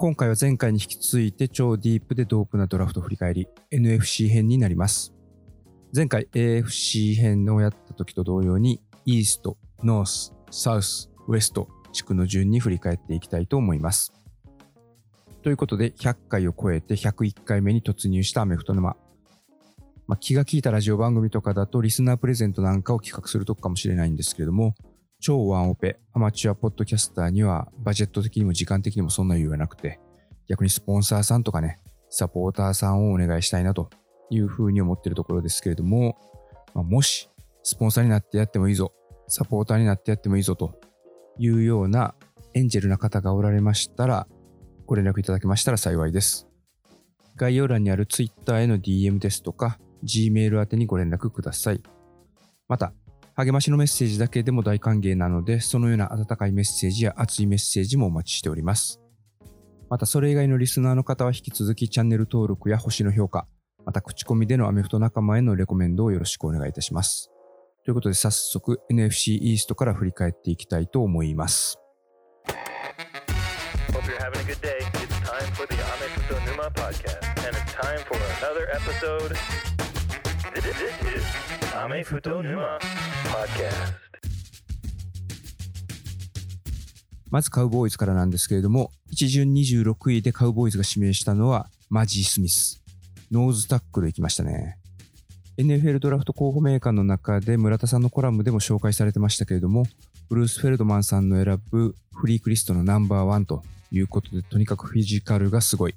今回は前回に引き続いて超ディープでドープなドラフト振り返り NFC 編になります。前回 AFC 編をやった時と同様にイースト、ノース、サウス、ウエスト地区の順に振り返っていきたいと思います。ということで100回を超えて101回目に突入したアメフト沼。まあ、気が利いたラジオ番組とかだとリスナープレゼントなんかを企画するとこかもしれないんですけれども、超ワンオペ、アマチュアポッドキャスターにはバジェット的にも時間的にもそんな余裕はなくて、逆にスポンサーさんとかね、サポーターさんをお願いしたいなというふうに思っているところですけれども、まあ、もしスポンサーになってやってもいいぞ、サポーターになってやってもいいぞというようなエンジェルな方がおられましたら、ご連絡いただけましたら幸いです。概要欄にある Twitter への DM ですとか、Gmail 宛てにご連絡ください。また、励ましのメッセージだけでも大歓迎なので、そのような温かいメッセージや熱いメッセージもお待ちしております。また、それ以外のリスナーの方は引き続きチャンネル登録や星の評価、また口コミでのアメフト仲間へのレコメンドをよろしくお願いいたします。ということで早速 NFC イーストから振り返っていきたいと思います。アメフト沼まずカウボーイズからなんですけれども、一巡26位でカウボーイズが指名したのはマジー・スミス。ノーズタックル行きましたね。NFL ドラフト候補メーカーの中で村田さんのコラムでも紹介されてましたけれども、ブルース・フェルドマンさんの選ぶフリークリストのナンバーワンということで、とにかくフィジカルがすごい。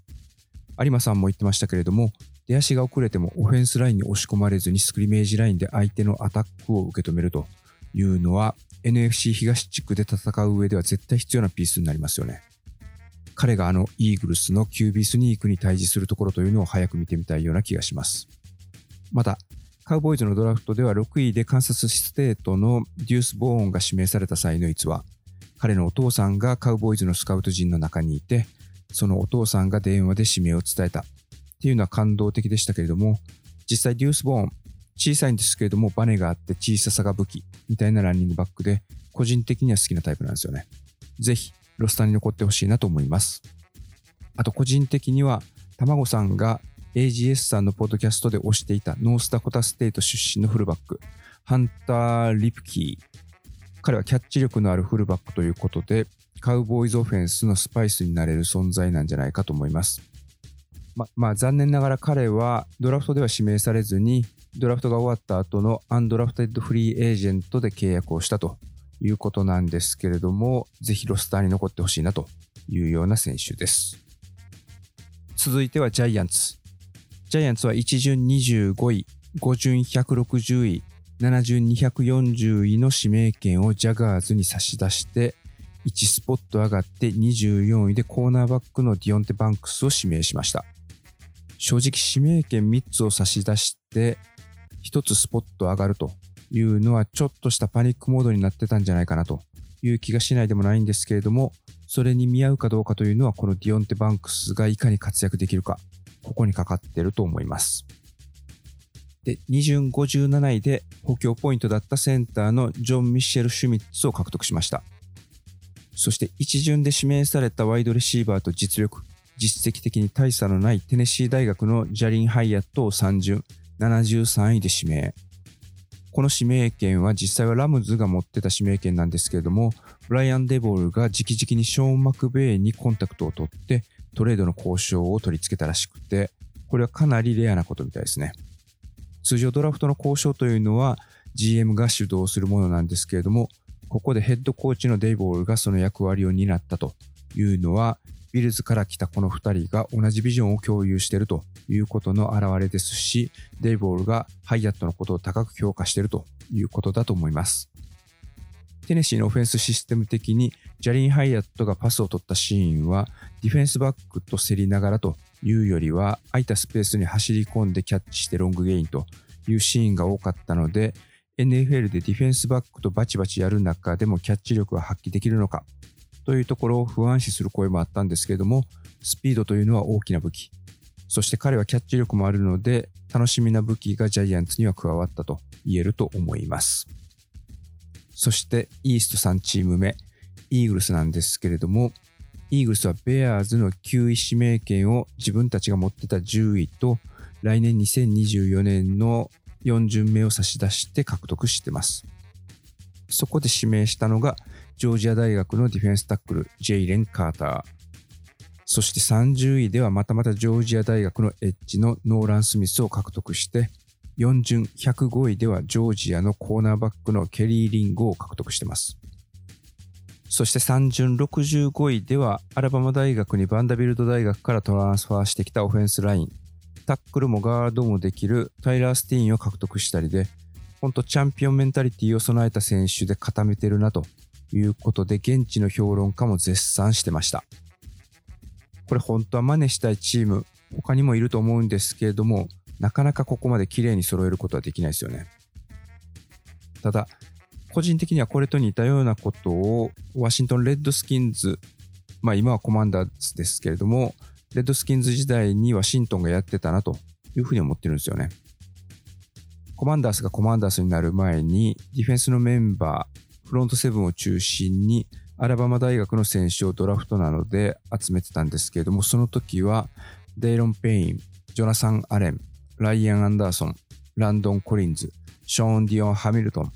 有馬さんも言ってましたけれども、出足が遅れてもオフェンスラインに押し込まれずにスクリメージラインで相手のアタックを受け止めるというのは NFC 東地区で戦う上では絶対必要なピースになりますよね。彼があのイーグルスの QB スニークに対峙するところというのを早く見てみたいような気がします。また、カウボーイズのドラフトでは6位でカンサスステートのデュース・ボーンが指名された際の逸話、彼のお父さんがカウボーイズのスカウト陣の中にいて、そのお父さんが電話で指名を伝えたっていうのは感動的でしたけれども、実際デュース・ボーン、小さいんですけれども、バネがあって小ささが武器みたいなランニングバックで、個人的には好きなタイプなんですよね。ぜひ、ロスターに残ってほしいなと思います。あと、個人的には、卵さんが AGS さんのポッドキャストで推していたノースダコタステート出身のフルバック、ハンター・リプキー。彼はキャッチ力のあるフルバックということで、カウボーイズオフェンスのスパイスになれる存在なんじゃないかと思います。ままあ残念ながら彼はドラフトでは指名されずにドラフトが終わった後のアンドラフテッドフリーエージェントで契約をしたということなんですけれども、ぜひロスターに残ってほしいなというような選手です。続いてはジャイアンツ。ジャイアンツは1順25位、5順160位、7順240位の指名権をジャガーズに差し出して、1スポット上がって24位でコーナーバックのディオンテ・バンクスを指名しました。正直指名権3つを差し出して1つスポット上がるというのはちょっとしたパニックモードになってたんじゃないかなという気がしないでもないんですけれどもそれに見合うかどうかというのはこのディオンテ・バンクスがいかに活躍できるかここにかかってると思います。で2順57位で補強ポイントだったセンターのジョン・ミシェル・シュミッツを獲得しました。そして1順で指名されたワイドレシーバーと実力実績的に大差のないテネシー大学のジャリン・ハイアットを3順73位で指名。この指名権は実際はラムズが持ってた指名権なんですけれども、ブライアン・デボールが直々にショーン・マクベイにコンタクトを取ってトレードの交渉を取り付けたらしくて、これはかなりレアなことみたいですね。通常ドラフトの交渉というのは GM が主導するものなんですけれども、ここでヘッドコーチのデイボールがその役割を担ったというのはビルズから来たこの2人が同じビジョンを共有しているということの表れですし、デイボールがハイアットのことを高く評価しているということだと思います。テネシーのオフェンスシステム的にジャリン・ハイアットがパスを取ったシーンはディフェンスバックと競りながらというよりは空いたスペースに走り込んでキャッチしてロングゲインというシーンが多かったので NFL でディフェンスバックとバチバチやる中でもキャッチ力は発揮できるのかというところを不安視する声もあったんですけれども、スピードというのは大きな武器。そして彼はキャッチ力もあるので、楽しみな武器がジャイアンツには加わったと言えると思います。そして、イースト3チーム目、イーグルスなんですけれども、イーグルスはベアーズの9位指名権を自分たちが持ってた10位と来年2024年の4巡目を差し出して獲得してます。そこで指名したのがジョージア大学のディフェンスタックルジェイレン・カーター。そして30位ではまたまたジョージア大学のエッジのノーラン・スミスを獲得して4巡105位ではジョージアのコーナーバックのケリー・リンゴを獲得しています。そして3巡65位ではアラバマ大学にバンダビルド大学からトランスファーしてきたオフェンスライン、タックルもガードもできるタイラー・スティーンを獲得したりで、本当チャンピオンメンタリティを備えた選手で固めてるなということで現地の評論家も絶賛してました。これ本当は真似したいチーム他にもいると思うんですけれどもなかなかここまで綺麗に揃えることはできないですよね。ただ個人的にはこれと似たようなことをワシントン・レッドスキンズ、まあ今はコマンダーズですけれども、レッドスキンズ時代にワシントンがやってたなというふうに思ってるんですよね。コマンダースがコマンダースになる前に、ディフェンスのメンバー、フロントセブンを中心に、アラバマ大学の選手をドラフトなどで集めてたんですけれども、その時は、デイロン・ペイン、ジョナサン・アレン、ライアン・アンダーソン、ランドン・コリンズ、ショーン・ディオン・ハミルトン、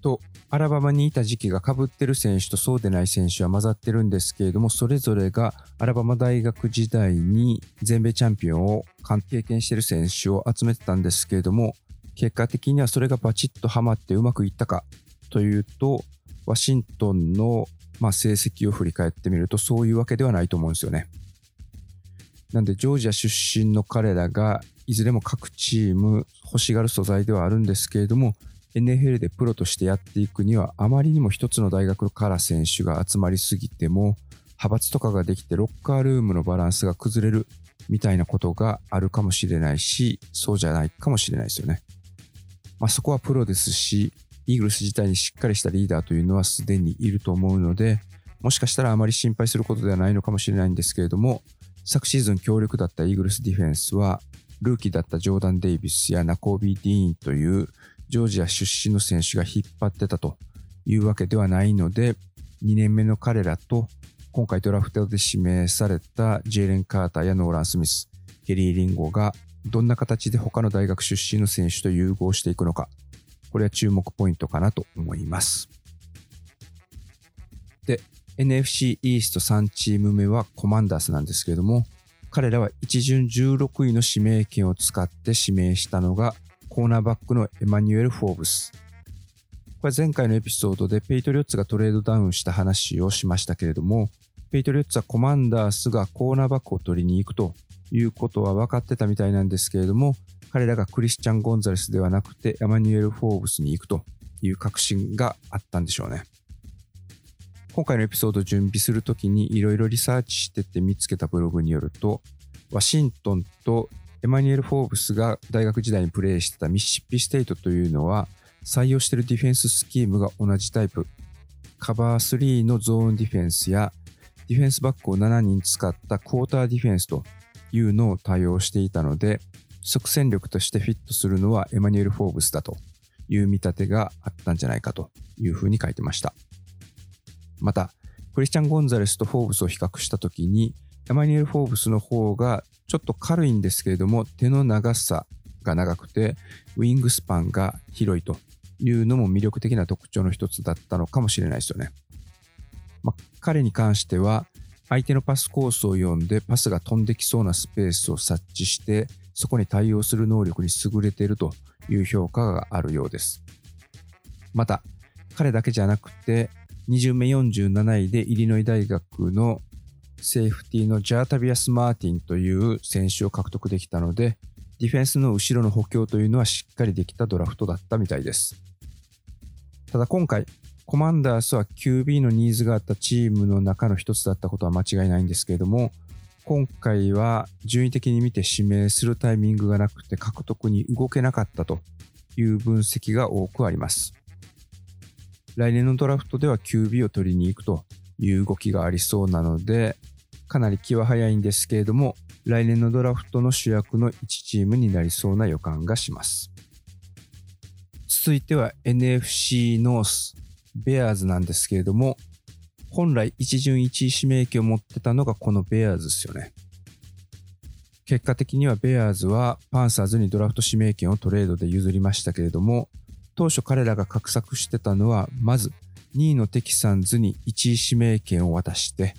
とアラバマにいた時期がかぶってる選手とそうでない選手は混ざってるんですけれどもそれぞれがアラバマ大学時代に全米チャンピオンを経験してる選手を集めてたんですけれども結果的にはそれがバチッとはまってうまくいったかというとワシントンのまあ成績を振り返ってみるとそういうわけではないと思うんですよね。なんでジョージア出身の彼らがいずれも各チーム欲しがる素材ではあるんですけれども NFL でプロとしてやっていくにはあまりにも一つの大学から選手が集まりすぎても派閥とかができてロッカールームのバランスが崩れるみたいなことがあるかもしれないしそうじゃないかもしれないですよね。まあ、そこはプロですしイーグルス自体にしっかりしたリーダーというのはすでにいると思うのでもしかしたらあまり心配することではないのかもしれないんですけれども昨シーズン強力だったイーグルスディフェンスはルーキーだったジョーダン・デイビスやナコービー・ディーンというジョージア出身の選手が引っ張ってたというわけではないので、2年目の彼らと今回ドラフトで指名されたジェイレン・カーターやノーラン・スミス、ケリー・リンゴがどんな形で他の大学出身の選手と融合していくのか、これは注目ポイントかなと思います。で、NFC イースト3チーム目はコマンダースなんですけれども、彼らは一巡16位の指名権を使って指名したのがコーナーバックのエマニュエル・フォーブス。これ前回のエピソードでペイトリオッツがトレードダウンした話をしましたけれども、ペイトリオッツはコマンダースがコーナーバックを取りに行くということは分かってたみたいなんですけれども、彼らがクリスチャン・ゴンザレスではなくてエマニュエル・フォーブスに行くという確信があったんでしょうね。今回のエピソードを準備するときにいろいろリサーチしてて見つけたブログによると、ワシントンとエマニュエル・フォーブスが大学時代にプレーしてたミシシッピステイトというのは採用しているディフェンススキームが同じタイプカバー3のゾーンディフェンスやディフェンスバックを7人使ったクォーターディフェンスというのを多用していたので即戦力としてフィットするのはエマニュエル・フォーブスだという見立てがあったんじゃないかというふうに書いてましたまたクリスチャン・ゴンザレスとフォーブスを比較したときにエマニュエル・フォーブスの方がちょっと軽いんですけれども手の長さが長くてウィングスパンが広いというのも魅力的な特徴の一つだったのかもしれないですよね。まあ、彼に関しては相手のパスコースを読んでパスが飛んできそうなスペースを察知してそこに対応する能力に優れているという評価があるようです。また彼だけじゃなくて20名47位でイリノイ大学のセーフティーのジャータビアス・マーティンという選手を獲得できたので、ディフェンスの後ろの補強というのはしっかりできたドラフトだったみたいです。ただ今回、コマンダースは QB のニーズがあったチームの中の一つだったことは間違いないんですけれども、今回は順位的に見て指名するタイミングがなくて獲得に動けなかったという分析が多くあります。来年のドラフトでは QB を取りに行くという動きがありそうなので、かなり気は早いんですけれども、来年のドラフトの主役の1チームになりそうな予感がします。続いては NFC ノース、ベアーズなんですけれども、本来一巡一位指名権を持ってたのがこのベアーズですよね。結果的にはベアーズはパンサーズにドラフト指名権をトレードで譲りましたけれども、当初彼らが画策してたのは、まず2位のテキサンズに1位指名権を渡して、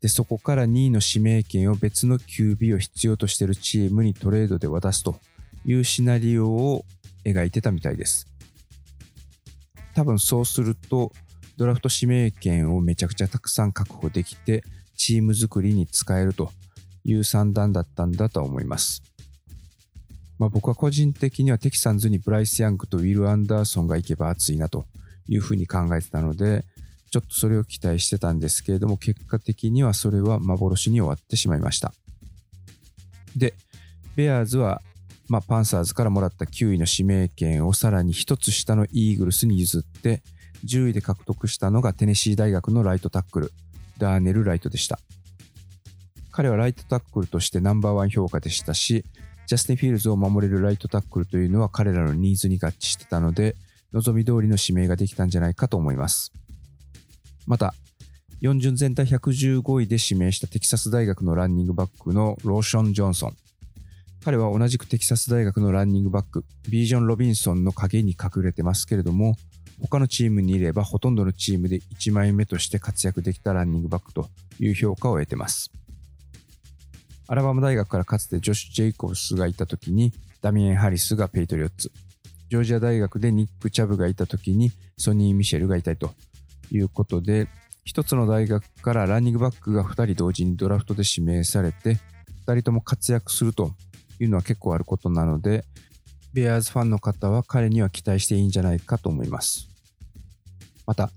で、そこから2位の指名権を別の QB を必要としているチームにトレードで渡すというシナリオを描いてたみたいです。多分そうすると、ドラフト指名権をめちゃくちゃたくさん確保できて、チーム作りに使えるという算段だったんだと思います。まあ、僕は個人的にはテキサンズにブライス・ヤングとウィル・アンダーソンが行けば熱いなというふうに考えてたので、ちょっとそれを期待してたんですけれども、結果的にはそれは幻に終わってしまいました。で、ベアーズは、まあ、パンサーズからもらった9位の指名権をさらに1つ下のイーグルスに譲って、10位で獲得したのがテネシー大学のライトタックル、ダーネル・ライトでした。彼はライトタックルとしてナンバーワン評価でしたし、ジャスティン・フィールズを守れるライトタックルというのは彼らのニーズに合致してたので、望み通りの指名ができたんじゃないかと思います。また、4巡全体115位で指名したテキサス大学のランニングバックのローション・ジョンソン。彼は同じくテキサス大学のランニングバック、ビージョン・ロビンソンの影に隠れてますけれども、他のチームにいればほとんどのチームで1枚目として活躍できたランニングバックという評価を得てます。アラバマ大学からかつてジョシュ・ジェイコブスがいた時にダミエン・ハリスがペイトリオッツ、ジョージア大学でニック・チャブがいた時にソニー・ミシェルがいたいということで、一つの大学からランニングバックが2人同時にドラフトで指名されて、2人とも活躍するというのは結構あることなので、ベアーズファンの方は彼には期待していいんじゃないかと思います。また、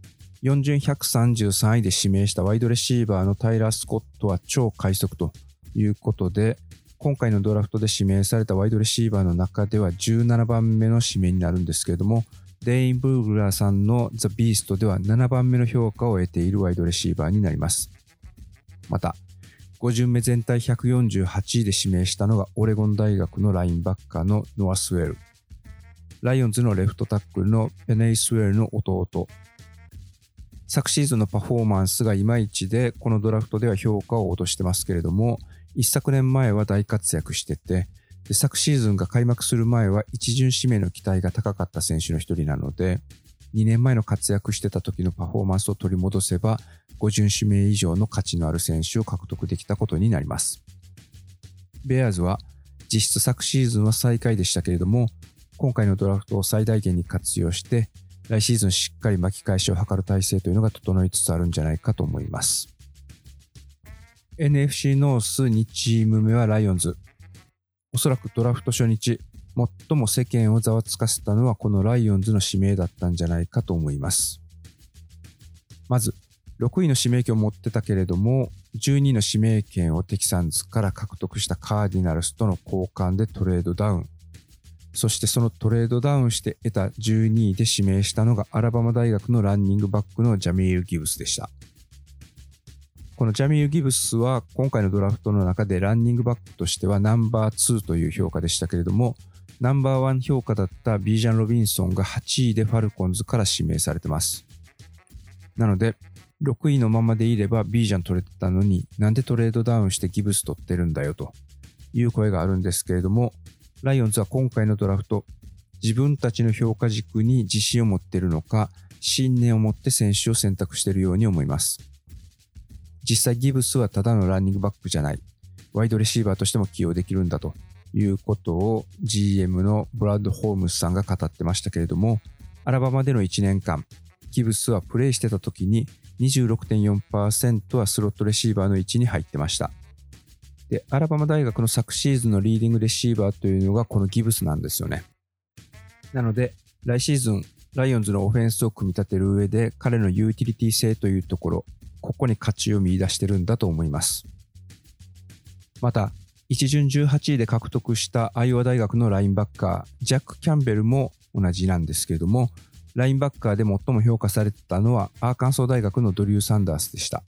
4巡133位で指名したワイドレシーバーのタイラー・スコットは超快速ということで、今回のドラフトで指名されたワイドレシーバーの中では17番目の指名になるんですけれども、デイン・ブーグラーさんのザ・ビーストでは7番目の評価を得ているワイドレシーバーになります。また、5巡目全体148位で指名したのがオレゴン大学のラインバッカーのノア・スウェル。ライオンズのレフトタックルのペネイ・スウェルの弟。昨シーズンのパフォーマンスがいまいちで、このドラフトでは評価を落としてますけれども、一昨年前は大活躍してて、昨シーズンが開幕する前は一巡指名の期待が高かった選手の一人なので、2年前の活躍してた時のパフォーマンスを取り戻せば、5巡指名以上の価値のある選手を獲得できたことになります。ベアーズは実質昨シーズンは最下位でしたけれども、今回のドラフトを最大限に活用して、来シーズンしっかり巻き返しを図る体制というのが整いつつあるんじゃないかと思います。NFC ノース2チーム目はライオンズ。おそらくドラフト初日、最も世間をざわつかせたのはこのライオンズの指名だったんじゃないかと思います。まず、6位の指名権を持ってたけれども、12位の指名権をテキサンズから獲得したカーディナルスとの交換でトレードダウン。そしてそのトレードダウンして得た12位で指名したのがアラバマ大学のランニングバックのジャミール・ギブスでした。このジャミール・ギブスは今回のドラフトの中でランニングバックとしてはナンバー2という評価でしたけれども、ナンバーワン評価だったビージャン・ロビンソンが8位でファルコンズから指名されてます。なので、6位のままでいればビージャン取れてたのになんでトレードダウンしてギブス取ってるんだよという声があるんですけれども、ライオンズは今回のドラフト、自分たちの評価軸に自信を持っているのか、信念を持って選手を選択しているように思います。実際ギブスはただのランニングバックじゃない。ワイドレシーバーとしても起用できるんだということを GM のブラッド・ホームスさんが語ってましたけれども、アラバマでの1年間、ギブスはプレイしてた時に26.4%はスロットレシーバーの位置に入ってました。で、アラバマ大学の昨シーズンのリーディングレシーバーというのがこのギブスなんですよね。なので、来シーズン、ライオンズのオフェンスを組み立てる上で彼のユーティリティ性というところ、ここに価値を見出してるんだと思います。また、一巡18位で獲得したアイオワ大学のラインバッカー、ジャック・キャンベルも同じなんですけれども、ラインバッカーで最も評価されてたのはアーカンソー大学のドリュー・サンダースでした。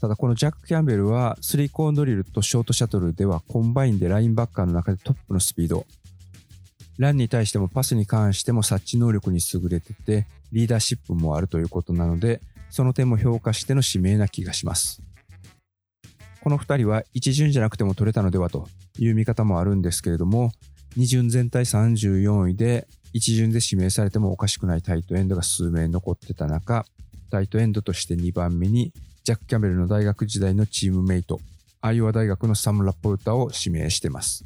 ただこのジャック・キャンベルはスリーコーンドリルとショートシャトルではコンバインでラインバッカーの中でトップのスピード。ランに対してもパスに関しても察知能力に優れててリーダーシップもあるということなのでその点も評価しての指名な気がします。この2人は1巡じゃなくても取れたのではという見方もあるんですけれども、2巡全体34位で1巡で指名されてもおかしくないタイトエンドが数名残ってた中、タイトエンドとして2番目にジャック・キャメルの大学時代のチームメイト、アイオワ大学のサム・ラポルタを指名してます。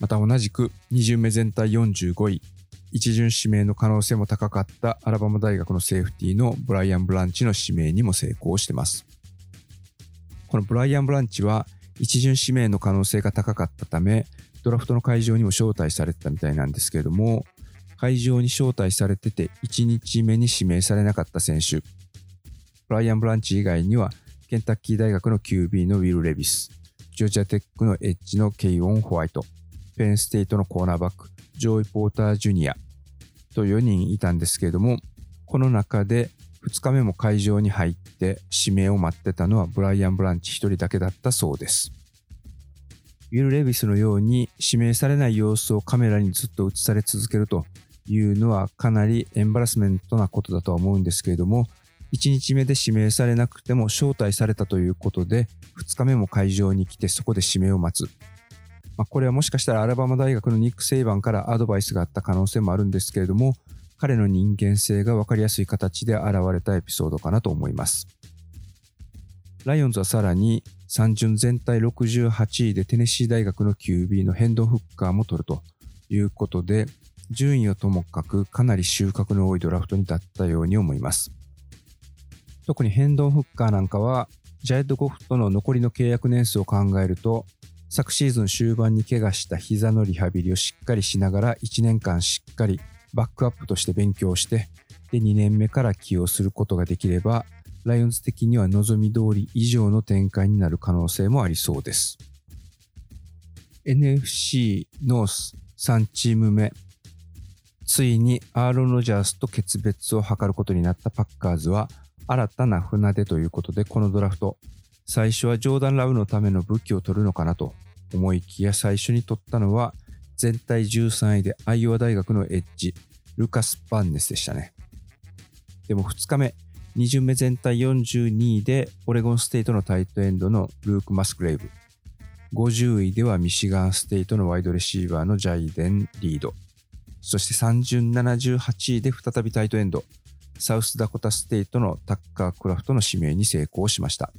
また同じく2巡目全体45位、1巡指名の可能性も高かったアラバマ大学のセーフティーのブライアン・ブランチの指名にも成功してます。このブライアン・ブランチは一巡指名の可能性が高かったため、ドラフトの会場にも招待されてたみたいなんですけれども、会場に招待されてて1日目に指名されなかった選手、ブライアン・ブランチ以外には、ケンタッキー大学の QB のウィル・レビス、ジョージアテックのエッジのケイオン・ホワイト、ペンステイトのコーナーバック、ジョイ・ポーター・ジュニアと4人いたんですけれども、この中で2日目も会場に入って指名を待ってたのはブライアン・ブランチ1人だけだったそうです。ウィル・レビスのように指名されない様子をカメラにずっと映され続けるというのはかなりエンバラスメントなことだとは思うんですけれども、1日目で指名されなくても招待されたということで、2日目も会場に来てそこで指名を待つ。まあ、これはもしかしたらアラバマ大学のニック・セイバンからアドバイスがあった可能性もあるんですけれども、彼の人間性が分かりやすい形で現れたエピソードかなと思います。ライオンズはさらに3巡全体68位でテネシー大学の QB のヘンドン・フッカーも取るということで、順位をともかくかなり収穫の多いドラフトに立ったように思います。特にヘンドン・フッカーなんかは、ジャイアント・ゴフとの残りの契約年数を考えると、昨シーズン終盤に怪我した膝のリハビリをしっかりしながら1年間しっかりバックアップとして勉強して、で、2年目から起用することができれば、ライオンズ的には望み通り以上の展開になる可能性もありそうです。NFC ノース3チーム目。ついにアーロン・ロジャースと決別を図ることになったパッカーズは新たな船出ということでこのドラフト最初はジョーダン・ラブのための武器を取るのかなと思いきや最初に取ったのは全体13位でアイオワ大学のエッジ、ルカス・バンネスでしたね。でも2日目、2巡目全体42位でオレゴンステイトのタイトエンドのルーク・マスクレイブ。50位ではミシガンステイトのワイドレシーバーのジャイデン・リード。そして3巡78位で再びタイトエンド、サウスダコタステイトのタッカー・クラフトの指名に成功しました。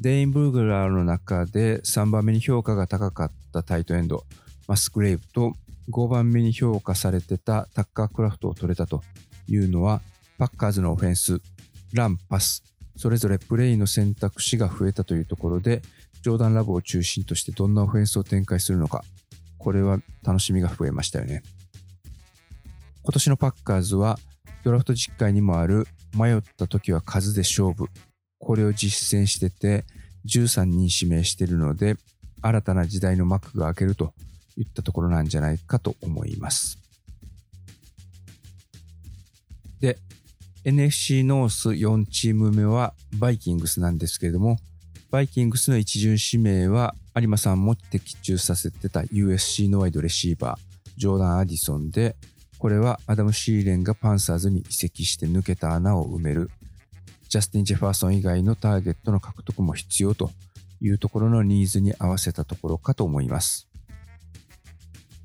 デイン・ブーグラーの中で3番目に評価が高かっったタイトエンド、マスクレイブと5番目に評価されてたタッカー・クラフトを取れたというのは、パッカーズのオフェンス、ラン、パス、それぞれプレイの選択肢が増えたというところで、ジョーダンラボを中心としてどんなオフェンスを展開するのか、これは楽しみが増えましたよね。今年のパッカーズは、ドラフト実会にもある迷った時は数で勝負これを実践してて、13人指名しているので、新たな時代の幕が開けるといったところなんじゃないかと思います。で、NFC ノース4チーム目はバイキングスなんですけれども、バイキングスの一巡指名は有馬さんも的中させてた USC のワイドレシーバー、ジョーダン・アディソンで、これはアダム・シーレンがパンサーズに移籍して抜けた穴を埋めるジャスティン・ジェファーソン以外のターゲットの獲得も必要というところのニーズに合わせたところかと思います。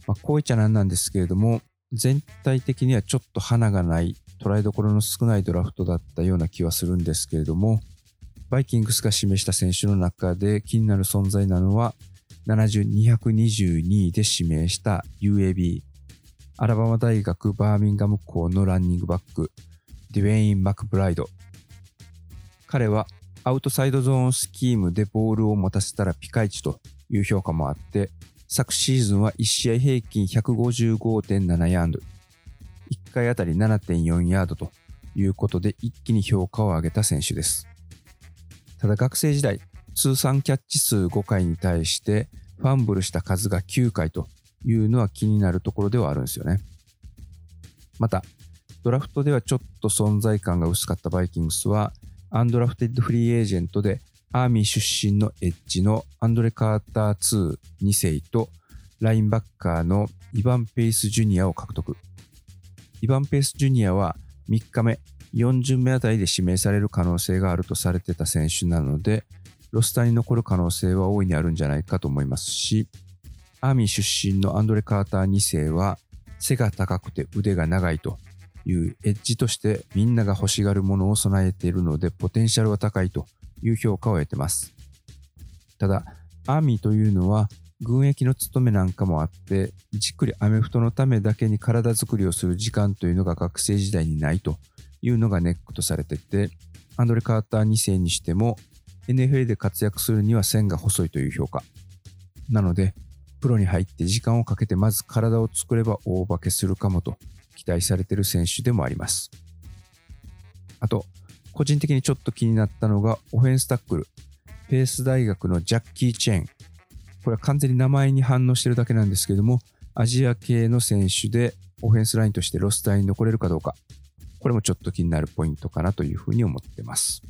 まあ、こういっちゃなんなんですけれども、全体的にはちょっと花がない、捉えどころの少ないドラフトだったような気はするんですけれども、バイキングスが示した選手の中で気になる存在なのは、70222位で指名した UAB、アラバマ大学バーミンガム校のランニングバック、デュエイン・マクブライド、彼はアウトサイドゾーンスキームでボールを持たせたらピカイチという評価もあって、昨シーズンは1試合平均155.7ヤード、1回あたり7.4ヤードということで一気に評価を上げた選手です。ただ学生時代、通算キャッチ数5回に対してファンブルした数が9回というのは気になるところではあるんですよね。また、ドラフトではちょっと存在感が薄かったバイキングスはアンドラフテッドフリーエージェントでアーミー出身のエッジのアンドレ・カーター2、2世とラインバッカーのイヴァン・ペイス・ジュニアを獲得。イヴァン・ペイス・ジュニアは3日目4巡目あたりで指名される可能性があるとされてた選手なので、ロスターに残る可能性は大いにあるんじゃないかと思いますし、アーミー出身のアンドレ・カーター2世は背が高くて腕が長いというエッジとしてみんなが欲しがるものを備えているのでポテンシャルは高いという評価を得てます。ただ、アーミーというのは軍役の務めなんかもあって、じっくりアメフトのためだけに体作りをする時間というのが学生時代にないというのがネックとされてて、アンドレ・カーター2世にしても NFL で活躍するには線が細いという評価。なので、プロに入って時間をかけてまず体を作れば大化けするかもと期待されてる選手でもあります。あと、個人的にちょっと気になったのがオフェンスタックル。ペース大学のジャッキー・チェーン。これは完全に名前に反応してるだけなんですけれども、アジア系の選手でオフェンスラインとしてロスターに残れるかどうか。これもちょっと気になるポイントかなというふうに思ってます。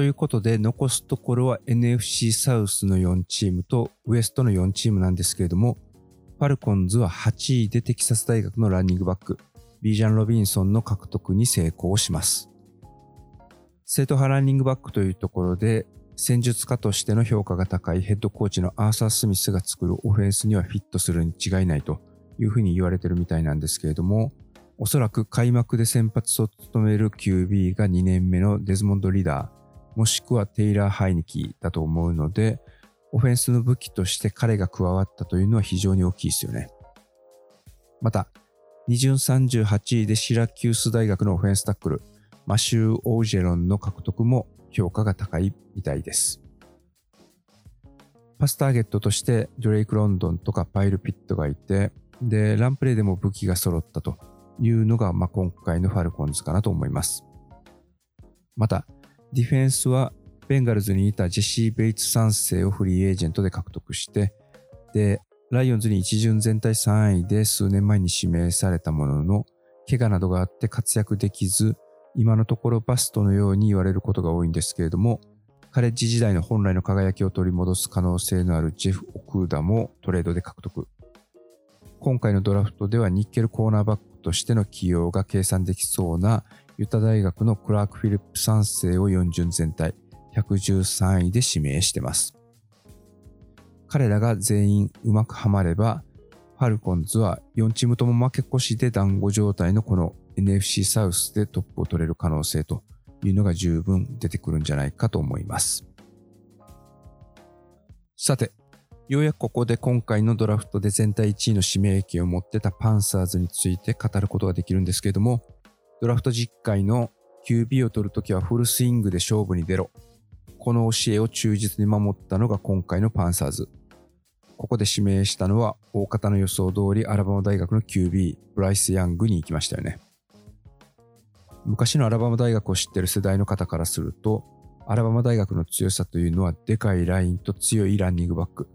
ということで、残すところは NFC サウスの4チームとウエストの4チームなんですけれども、ファルコンズは8位でテキサス大学のランニングバック、ビージャン・ロビンソンの獲得に成功します。生徒派ランニングバックというところで、戦術家としての評価が高いヘッドコーチのアーサー・スミスが作るオフェンスにはフィットするに違いないというふうに言われてるみたいなんですけれども、おそらく開幕で先発を務める QB が2年目のデズモンド・リーダー、もしくはテイラー・ハイニキだと思うので、オフェンスの武器として彼が加わったというのは非常に大きいですよね。また、2巡38位でシラキュース大学のオフェンスタックル、マシュー・オージェロンの獲得も評価が高いみたいです。パスターゲットとしてドレイク・ロンドンとかパイル・ピットがいて、で、ランプレーでも武器が揃ったというのが、まあ、今回のファルコンズかなと思います。また、ディフェンスはベンガルズにいたジェシー・ベイツ3世をフリーエージェントで獲得して、で、ライオンズに一巡全体3位で数年前に指名されたものの、怪我などがあって活躍できず、今のところバストのように言われることが多いんですけれども、カレッジ時代の本来の輝きを取り戻す可能性のあるジェフ・オクーダもトレードで獲得。今回のドラフトではニッケルコーナーバックとしての起用が計算できそうなユタ大学のクラーク・フィリップ3世を4巡全体113位で指名してます。彼らが全員うまくはまれば、ファルコンズは4チームとも負け越しで団子状態のこの NFC サウスでトップを取れる可能性というのが十分出てくるんじゃないかと思います。さて、ようやくここで今回のドラフトで全体1位の指名権を持ってたパンサーズについて語ることができるんですけれども、ドラフト実回の QB を取るときはフルスイングで勝負に出ろ。この教えを忠実に守ったのが今回のパンサーズ。ここで指名したのは大方の予想通りアラバマ大学の QB、ブライス・ヤングに行きましたよね。昔のアラバマ大学を知ってる世代の方からすると、アラバマ大学の強さというのはでかいラインと強いランニングバック。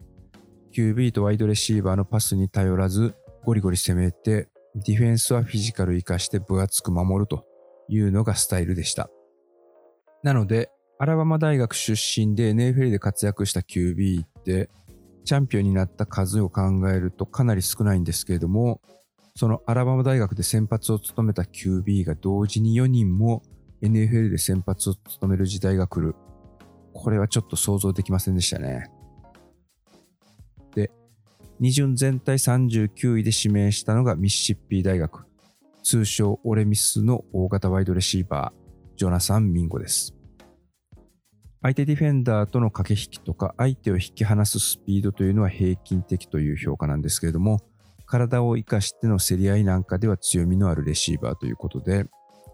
QB とワイドレシーバーのパスに頼らず、ゴリゴリ攻めてディフェンスはフィジカル活かして分厚く守るというのがスタイルでした。なので、アラバマ大学出身で NFL で活躍した QB って、チャンピオンになった数を考えるとかなり少ないんですけれども、そのアラバマ大学で先発を務めた QB が同時に4人も NFL で先発を務める時代が来る。これはちょっと想像できませんでしたね。2巡全体39位で指名したのがミシシッピー大学、通称オレミスの大型ワイドレシーバー、ジョナサン・ミンゴです。相手ディフェンダーとの駆け引きとか相手を引き離すスピードというのは平均的という評価なんですけれども、体を生かしての競り合いなんかでは強みのあるレシーバーということで、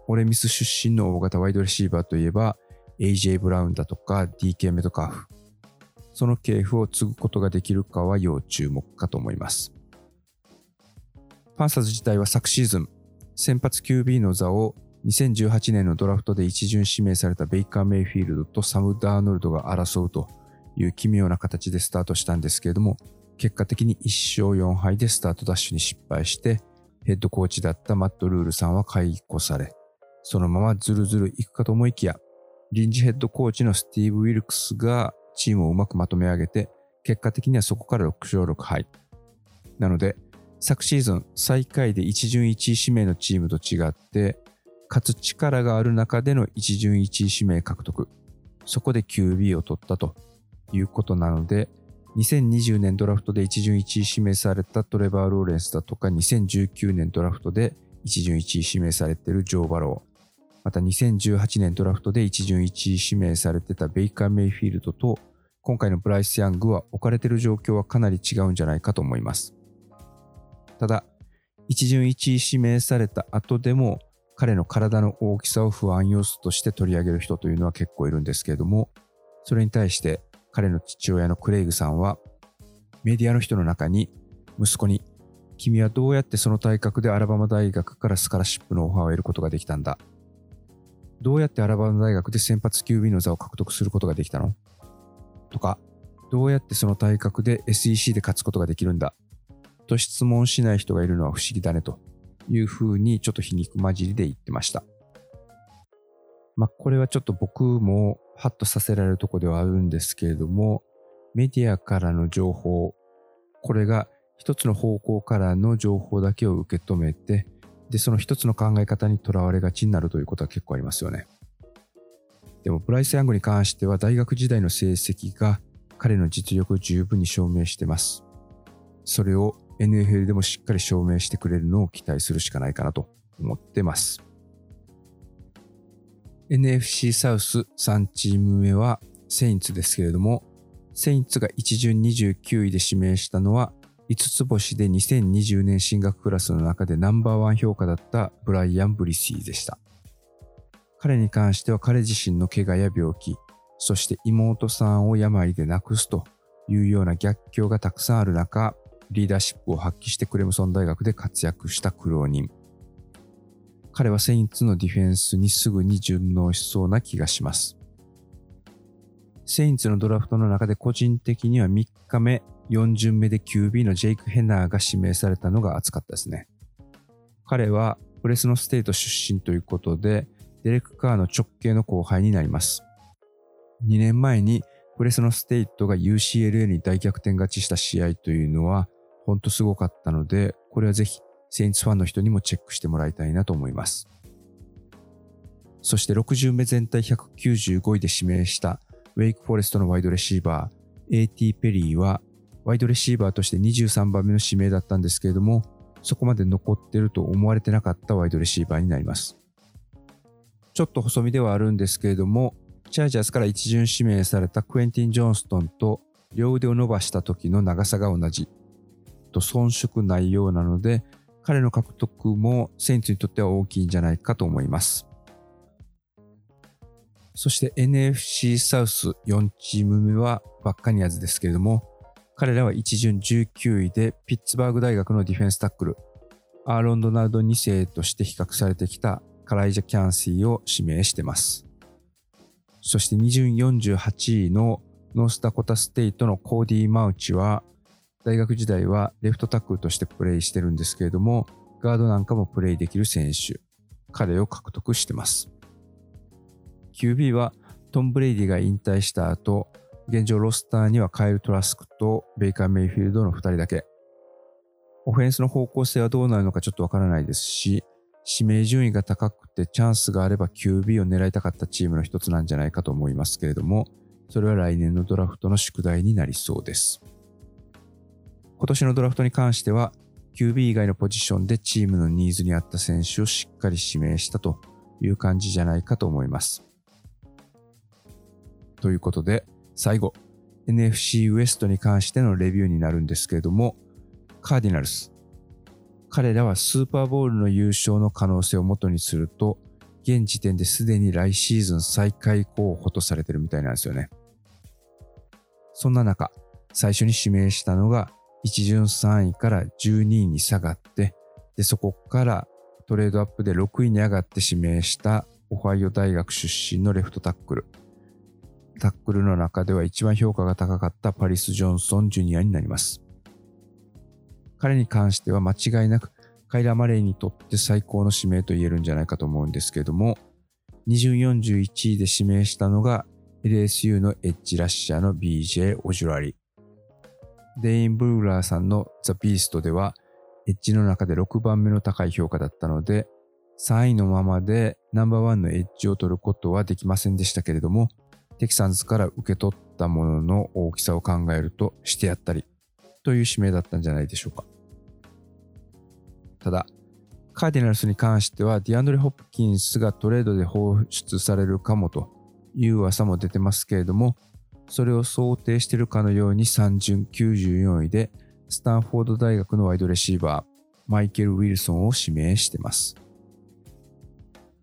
オレミス出身の大型ワイドレシーバーといえば、AJ ブラウンだとか DK メトカーフ、その系譜を継ぐことができるかは要注目かと思います。パンサーズ自体は昨シーズン、先発 QB の座を2018年のドラフトで一巡指名されたベイカー・メイフィールドとサム・ダーノルドが争うという奇妙な形でスタートしたんですけれども、結果的に1勝4敗でスタートダッシュに失敗して、ヘッドコーチだったマット・ルールさんは解雇され、そのままズルズルいくかと思いきや、臨時ヘッドコーチのスティーブ・ウィルクスがチームをうまくまとめ上げて、結果的にはそこから6勝6敗。なので、昨シーズン最下位で一巡一位指名のチームと違って、勝つ力がある中での一巡一位指名獲得。そこで QB を取ったということなので、2020年ドラフトで一巡一位指名されたトレバー・ローレンスだとか、2019年ドラフトで一巡一位指名されているジョー・バロー、また2018年ドラフトで一巡一位指名されてたベイカー・メイフィールドと、今回のブライス・ヤングは置かれている状況はかなり違うんじゃないかと思います。ただ、一巡一位指名された後でも、彼の体の大きさを不安要素として取り上げる人というのは結構いるんですけれども、それに対して彼の父親のクレイグさんは、メディアの人の中に息子に、君はどうやってその体格でアラバマ大学からスカラシップのオファーを得ることができたんだ？どうやってアラバマ大学で先発 QB の座を獲得することができたの？とか、どうやってその体格で SEC で勝つことができるんだ？と質問しない人がいるのは不思議だねと。いうふうにちょっと皮肉混じりで言ってました。まあこれはちょっと僕もハッとさせられるとこではあるんですけれども、メディアからの情報、これが一つの方向からの情報だけを受け止めて、で、その一つの考え方にとらわれがちになるということは結構ありますよね。でも、ブライス・ヤングに関しては大学時代の成績が彼の実力を十分に証明してます。それを NFL でもしっかり証明してくれるのを期待するしかないかなと思ってます。NFC サウス3チーム目はセインツですけれども、セインツが1巡29位で指名したのは5つ星で2020年進学クラスの中でナンバーワン評価だったブライアン・ブリシーでした。彼に関しては彼自身の怪我や病気、そして妹さんを病で亡くすというような逆境がたくさんある中、リーダーシップを発揮してクレムソン大学で活躍した苦労人。彼はセインツのディフェンスにすぐに順応しそうな気がします。セインツのドラフトの中で個人的には3日目4巡目で QB のジェイク・ヘイナーが指名されたのが熱かったですね。彼はフレズノステート出身ということで、デレック・カーの直系の後輩になります。2年前にフレズノステートが UCLA に大逆転勝ちした試合というのは、ほんとすごかったので、これはぜひ、セインツファンの人にもチェックしてもらいたいなと思います。そして6巡目全体195位で指名したウェイクフォレストのワイドレシーバー、AT ペリーはワイドレシーバーとして23番目の指名だったんですけれども、そこまで残ってると思われてなかったワイドレシーバーになります。ちょっと細身ではあるんですけれども、チャージャースから一巡指名されたクエンティン・ジョンストンと両腕を伸ばした時の長さが同じと遜色ないようなので、彼の獲得もセインツにとっては大きいんじゃないかと思います。そして NFC サウス4チーム目はバッカニアズですけれども、彼らは一巡19位でピッツバーグ大学のディフェンスタックル、アーロン・ドナルド2世として比較されてきたカライジャ・キャンシーを指名してます。そして2巡48位のノースダコタステイトのコーディ・マウチは、大学時代はレフトタックルとしてプレイしてるんですけれども、ガードなんかもプレイできる選手、彼を獲得してます。QB はトム・ブレイディが引退した後、現状ロスターにはカイル・トラスクとベイカー・メイフィールドの2人だけ。オフェンスの方向性はどうなるのかちょっとわからないですし、指名順位が高くてチャンスがあれば QB を狙いたかったチームの一つなんじゃないかと思いますけれども、それは来年のドラフトの宿題になりそうです。今年のドラフトに関しては、QB 以外のポジションでチームのニーズに合った選手をしっかり指名したという感じじゃないかと思います。ということで、最後、NFC ウエストに関してのレビューになるんですけれども、カーディナルス。彼らはスーパーボールの優勝の可能性をもとにすると、現時点ですでに来シーズン最下位候補とされてるみたいなんですよね。そんな中、最初に指名したのが、1巡3位から12位に下がって、で、そこからトレードアップで6位に上がって指名したオハイオ大学出身のレフトタックル、タックルの中では一番評価が高かったパリス・ジョンソン・ジュニアになります。彼に関しては間違いなくカイラ・マレーにとって最高の指名と言えるんじゃないかと思うんですけれども、2巡41位で指名したのが LSU のエッジラッシャーの BJ オジュラリ。デイン・ブルーラーさんのザ・ビーストでは、エッジの中で6番目の高い評価だったので、3位のままでナンバーワンのエッジを取ることはできませんでしたけれども、テキサンズから受け取ったものの大きさを考えるとしてやったりという指名だったんじゃないでしょうか。ただ、カーディナルスに関してはディアンドレ・ホップキンスがトレードで放出されるかもという噂も出てますけれども、それを想定しているかのように3巡94位でスタンフォード大学のワイドレシーバーマイケル・ウィルソンを指名しています。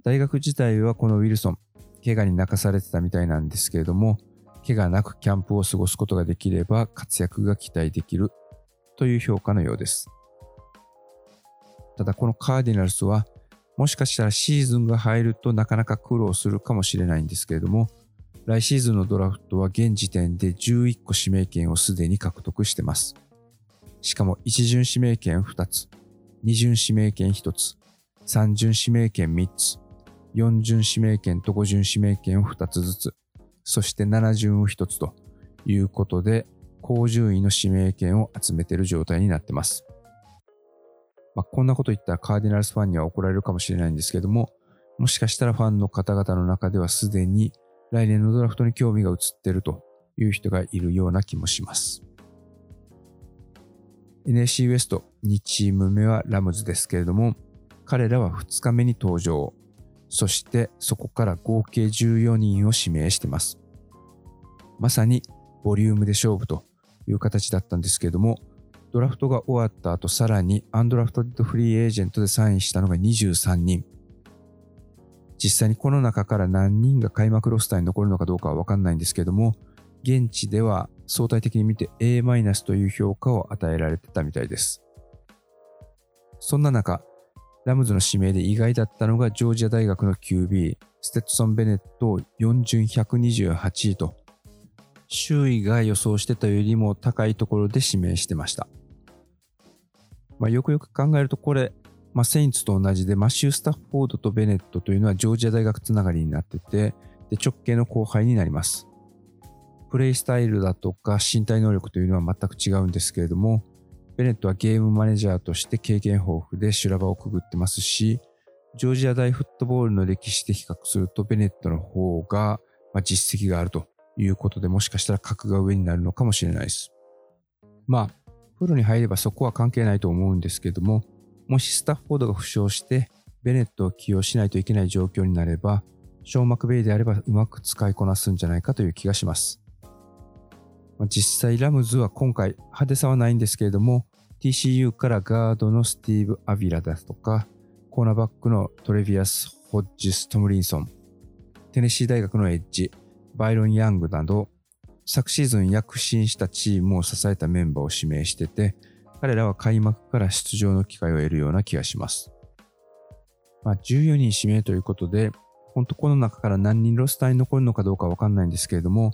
大学自体はこのウィルソン、怪我に泣かされてたみたいなんですけれども、怪我なくキャンプを過ごすことができれば活躍が期待できるという評価のようです。ただこのカーディナルスはもしかしたらシーズンが入るとなかなか苦労するかもしれないんですけれども、来シーズンのドラフトは現時点で11個指名権をすでに獲得してます。しかも1巡指名権2つ、2巡指名権1つ、3巡指名権3つ、4巡指名権と5巡指名権を2つずつ、そして7巡を1つということで、高順位の指名権を集めている状態になってます。まあ、こんなこと言ったらカーディナルスファンには怒られるかもしれないんですけども、もしかしたらファンの方々の中ではすでに来年のドラフトに興味が移っているという人がいるような気もします。NAC ウエスト2チーム目はラムズですけれども、彼らは2日目に登場。そしてそこから合計14人を指名してます。まさにボリュームで勝負という形だったんですけれども、ドラフトが終わった後、さらにアンドラフトフリーエージェントでサインしたのが23人。実際にこの中から何人が開幕ロスターに残るのかどうかはわかんないんですけれども、現地では相対的に見て A- という評価を与えられてたみたいです。そんな中、ラムズの指名で意外だったのがジョージア大学の QB、ステッドソン・ベネットを4巡128位と、周囲が予想してたよりも高いところで指名してました。まあ、よくよく考えるとこれ、まあ、セインツと同じでマシュー・スタッフォードとベネットというのはジョージア大学つながりになっててで直系の後輩になります。プレイスタイルだとか身体能力というのは全く違うんですけれどもベネットはゲームマネージャーとして経験豊富で修羅場をくぐってますしジョージア大フットボールの歴史で比較するとベネットの方が実績があるということでもしかしたら格が上になるのかもしれないです。まあプロに入ればそこは関係ないと思うんですけども、もしスタッフォードが負傷して、ベネットを起用しないといけない状況になれば、ショーマクベイであればうまく使いこなすんじゃないかという気がします。実際ラムズは今回派手さはないんですけれども、TCU からガードのスティーブ・アビラだとか、コーナーバックのトレビアス・ホッジス・トムリンソン、テネシー大学のエッジ、バイロン・ヤングなど、昨シーズン躍進したチームを支えたメンバーを指名してて、彼らは開幕から出場の機会を得るような気がします。まあ、14人指名ということで、本当この中から何人ロスターに残るのかどうかわかんないんですけれども、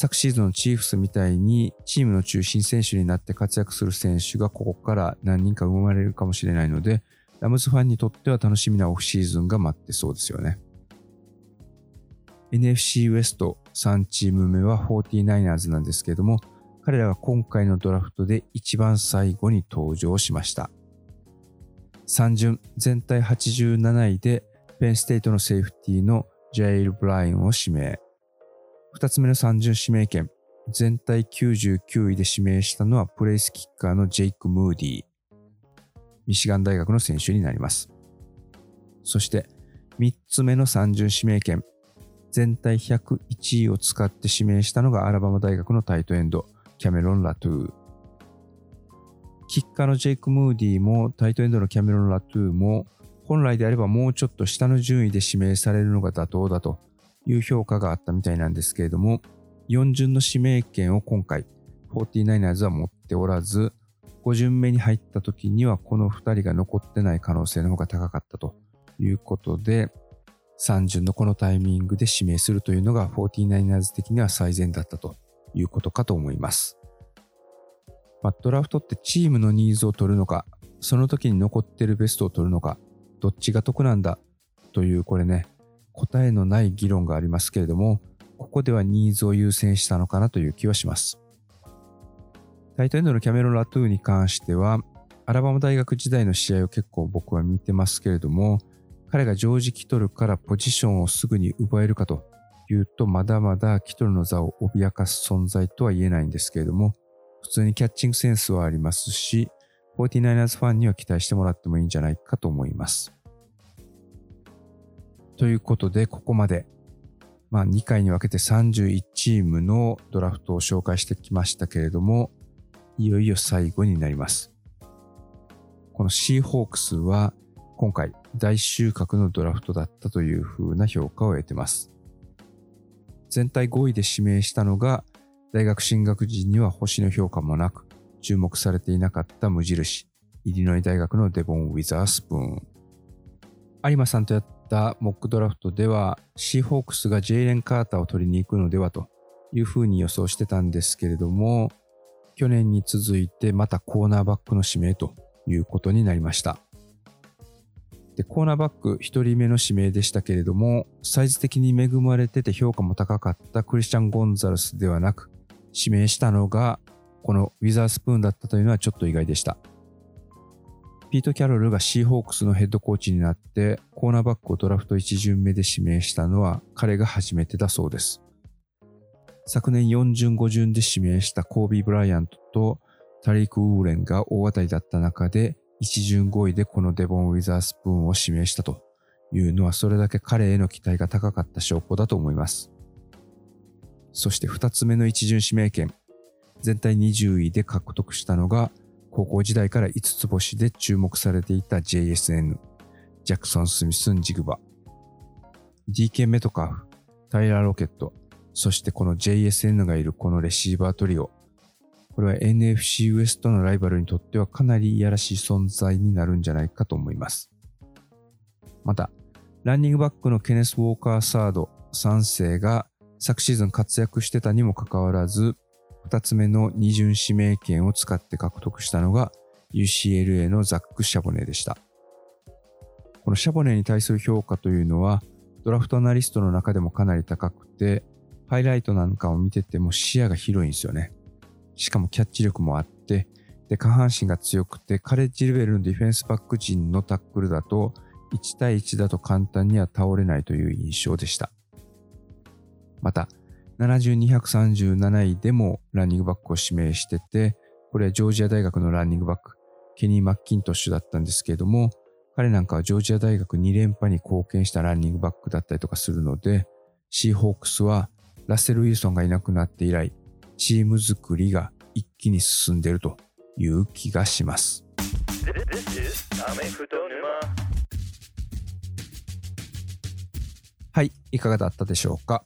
昨シーズンのチーフスみたいにチームの中心選手になって活躍する選手がここから何人か生まれるかもしれないので、ラムズファンにとっては楽しみなオフシーズンが待ってそうですよね。NFC ウエスト3チーム目は 49ers なんですけれども、彼らは今回のドラフトで一番最後に登場しました。3巡全体87位でペンステイトのセーフティーのジャイル・ブラインを指名。2つ目の3巡指名権、全体99位で指名したのはプレイスキッカーのジェイク・ムーディー。ミシガン大学の選手になります。そして3つ目の3巡指名権、全体101位を使って指名したのがアラバマ大学のタイトエンド、キャメロン・ラトゥー。キッカーのジェイク・ムーディーもタイトエンドのキャメロン・ラトゥーも本来であればもうちょっと下の順位で指名されるのが妥当だという評価があったみたいなんですけれども、4巡の指名権を今回 49ers は持っておらず、5巡目に入った時にはこの2人が残ってない可能性の方が高かったということで、3巡のこのタイミングで指名するというのが 49ers 的には最善だったということかと思います。まあ、ドラフトってチームのニーズを取るのか、その時に残ってるベストを取るのか、どっちが得なんだというこれね、答えのない議論がありますけれども、ここではニーズを優先したのかなという気はします。タイトエンドのキャメロン・ラトゥーに関しては、アラバマ大学時代の試合を結構僕は見てますけれども、彼が常時キトルからポジションをすぐに奪えるかというと、まだまだキトルの座を脅かす存在とは言えないんですけれども、普通にキャッチングセンスはありますし、49ers ファンには期待してもらってもいいんじゃないかと思います。ということで、ここまで、まあ2回に分けて31チームのドラフトを紹介してきましたけれども、いよいよ最後になります。このシーホークスは今回大収穫のドラフトだったという風な評価を得てます。全体5位で指名したのが大学進学時には星の評価もなく注目されていなかった無印、イリノイ大学のデボン・ウィザースプーン。有馬さんとやったモックドラフトではシーホークスがジェイレン・カーターを取りに行くのではという風に予想してたんですけれども、去年に続いてまたコーナーバックの指名ということになりました。で、コーナーバック1人目の指名でしたけれども、サイズ的に恵まれてて評価も高かったクリスチャン・ゴンザルスではなく、指名したのがこのウィザースプーンだったというのはちょっと意外でした。ピート・キャロルがシーホークスのヘッドコーチになってコーナーバックをドラフト1巡目で指名したのは彼が初めてだそうです。昨年4巡5巡で指名したコービー・ブライアントとタリーク・ウーレンが大当たりだった中で一巡5位でこのデボン・ウィザースプーンを指名したというのはそれだけ彼への期待が高かった証拠だと思います。そして2つ目の一巡指名権、全体20位で獲得したのが高校時代から5つ星で注目されていた JSN、ジャクソン・スミスン・ジグバ、DK メトカフ、タイラー・ロケット、そしてこの JSN がいるこのレシーバートリオ、これは NFC ウエストのライバルにとってはかなりいやらしい存在になるんじゃないかと思います。また、ランニングバックのケネス・ウォーカー・サード3世が昨シーズン活躍してたにもかかわらず、2つ目の二巡指名権を使って獲得したのが UCLA のザック・シャボネでした。このシャボネに対する評価というのは、ドラフトアナリストの中でもかなり高くて、ハイライトなんかを見てても視野が広いんですよね。しかもキャッチ力もあって、で、下半身が強くて、カレッジレベルのディフェンスバック陣のタックルだと、1対1だと簡単には倒れないという印象でした。また、70237位でもランニングバックを指名してて、これはジョージア大学のランニングバック、ケニー・マッキントッシュだったんですけれども、彼なんかはジョージア大学2連覇に貢献したランニングバックだったりとかするので、シーホークスはラッセル・ウィルソンがいなくなって以来、チーム作りが一気に進んでいるという気がします。はい、いかがだったでしょうか？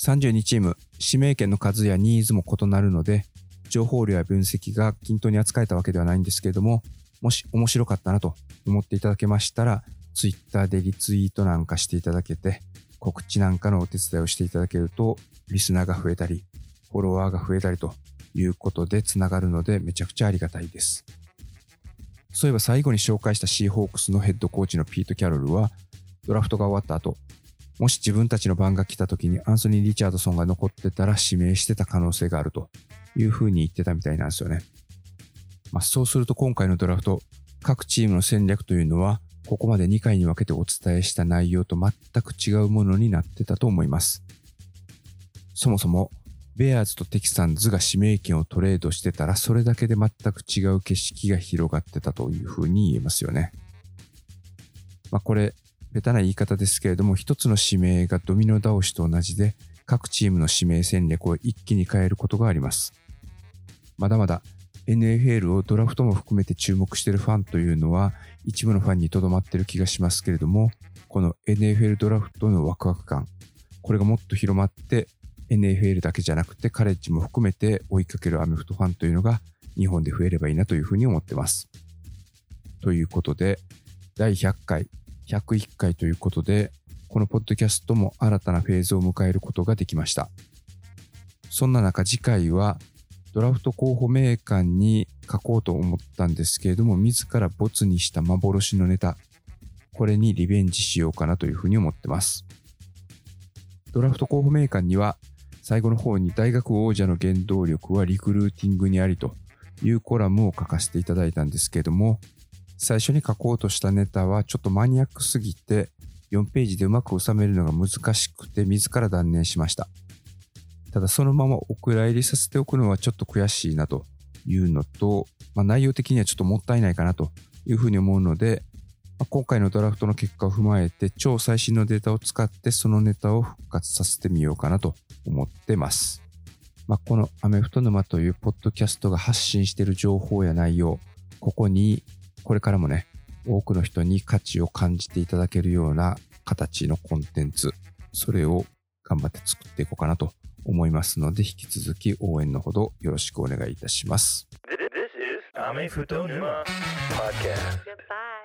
32チーム、指名権の数やニーズも異なるので、情報量や分析が均等に扱えたわけではないんですけれども、もし面白かったなと思っていただけましたら、Twitter でリツイートなんかしていただけて、告知なんかのお手伝いをしていただけると、リスナーが増えたり、フォロワーが増えたりということでつながるのでめちゃくちゃありがたいです。そういえば最後に紹介したシーホークスのヘッドコーチのピート・キャロルはドラフトが終わった後、もし自分たちの番が来た時にアンソニー・リチャードソンが残ってたら指名してた可能性があるというふうに言ってたみたいなんですよね。まあ、そうすると今回のドラフト、各チームの戦略というのはここまで2回に分けてお伝えした内容と全く違うものになってたと思います。そもそもベアーズとテキサンズが指名権をトレードしてたら、それだけで全く違う景色が広がってたというふうに言えますよね。まあこれ、ベタな言い方ですけれども、一つの指名がドミノ倒しと同じで、各チームの指名戦略を一気に変えることがあります。まだまだ NFL をドラフトも含めて注目しているファンというのは一部のファンにとどまっている気がしますけれども、この NFL ドラフトのワクワク感、これがもっと広まって NFL だけじゃなくてカレッジも含めて追いかけるアメフトファンというのが日本で増えればいいなというふうに思ってます。ということで、第100回、101回ということで、このポッドキャストも新たなフェーズを迎えることができました。そんな中次回はドラフト候補名鑑に書こうと思ったんですけれども、自らボツにした幻のネタ、これにリベンジしようかなというふうに思ってます。ドラフト候補名鑑には、最後の方に大学王者の原動力はリクルーティングにありというコラムを書かせていただいたんですけれども、最初に書こうとしたネタはちょっとマニアックすぎて、4ページでうまく収めるのが難しくて自ら断念しました。ただそのままお蔵入りさせておくのはちょっと悔しいなというのと、まあ、内容的にはちょっともったいないかなというふうに思うので、まあ、今回のドラフトの結果を踏まえて超最新のデータを使ってそのネタを復活させてみようかなと思ってます。まあ、このアメフト沼というポッドキャストが発信している情報や内容、ここにこれからもね、多くの人に価値を感じていただけるような形のコンテンツ、それを頑張って作っていこうかなと思いますので、引き続き応援のほどよろしくお願いいたします。This is アメフト沼 Podcast. Goodbye.